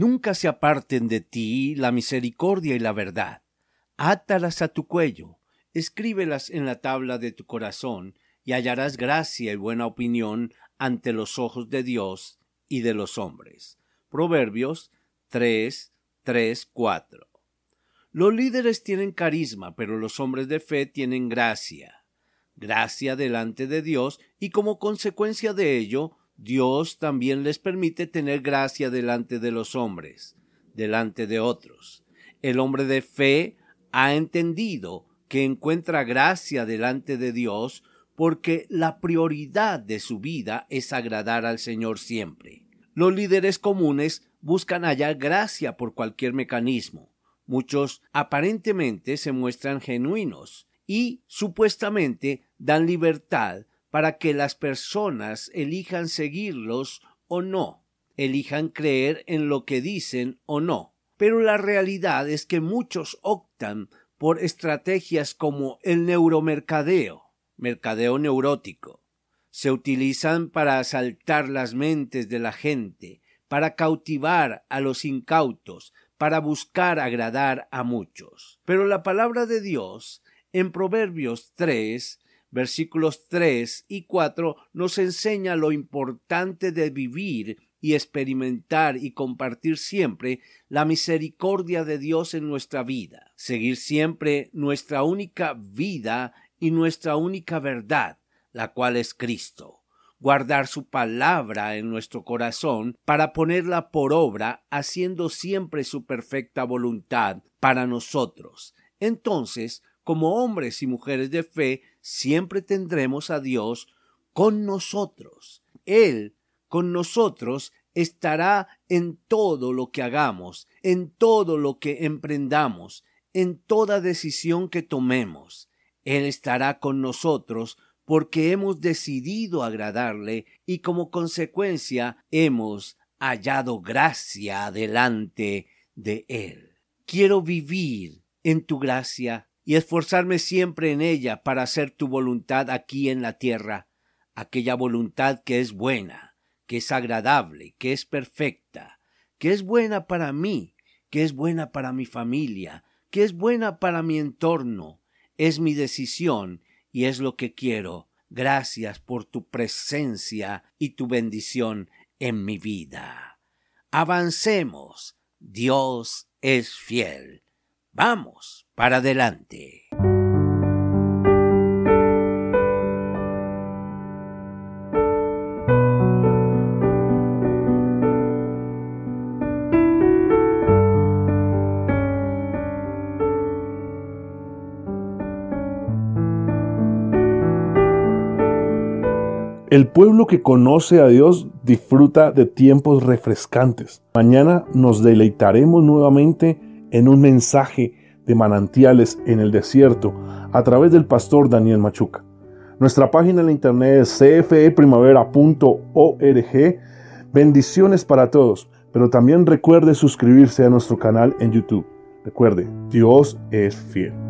Nunca se aparten de ti la misericordia y la verdad. Átalas a tu cuello, escríbelas en la tabla de tu corazón, y hallarás gracia y buena opinión ante los ojos de Dios y de los hombres. Proverbios 3, 3, 4. Los líderes tienen carisma, pero los hombres de fe tienen gracia. Gracia delante de Dios y como consecuencia de ello, Dios también les permite tener gracia delante de los hombres, delante de otros. El hombre de fe ha entendido que encuentra gracia delante de Dios porque la prioridad de su vida es agradar al Señor siempre. Los líderes comunes buscan hallar gracia por cualquier mecanismo. Muchos aparentemente se muestran genuinos y supuestamente dan libertad para que las personas elijan seguirlos o no, elijan creer en lo que dicen o no. Pero la realidad es que muchos optan por estrategias como el neuromercadeo, mercadeo neurótico. Se utilizan para asaltar las mentes de la gente, para cautivar a los incautos, para buscar agradar a muchos. Pero la palabra de Dios en Proverbios 3 versículos 3 y 4 nos enseña lo importante de vivir y experimentar y compartir siempre la misericordia de Dios en nuestra vida, seguir siempre nuestra única vida y nuestra única verdad, la cual es Cristo guardar su palabra en nuestro corazón para ponerla por obra, haciendo siempre su perfecta voluntad para nosotros. Entonces, como hombres y mujeres de fe, siempre tendremos a Dios con nosotros. Él con nosotros estará en todo lo que hagamos, en todo lo que emprendamos, en toda decisión que tomemos. Él estará con nosotros porque hemos decidido agradarle y como consecuencia hemos hallado gracia delante de Él. Quiero vivir en tu gracia y esforzarme siempre en ella para hacer tu voluntad aquí en la tierra, aquella voluntad que es buena, que es agradable, que es perfecta, que es buena para mí, que es buena para mi familia, que es buena para mi entorno. Es mi decisión y es lo que quiero. Gracias por tu presencia y tu bendición en mi vida. Avancemos. Dios es fiel. Vamos para adelante. El pueblo que conoce a Dios disfruta de tiempos refrescantes. Mañana nos deleitaremos nuevamente en un mensaje manantiales en el desierto a través del pastor Daniel Machuca. Nuestra página en internet es cfeprimavera.org. Bendiciones para todos, pero también recuerde suscribirse a nuestro canal en YouTube. Recuerde, Dios es fiel.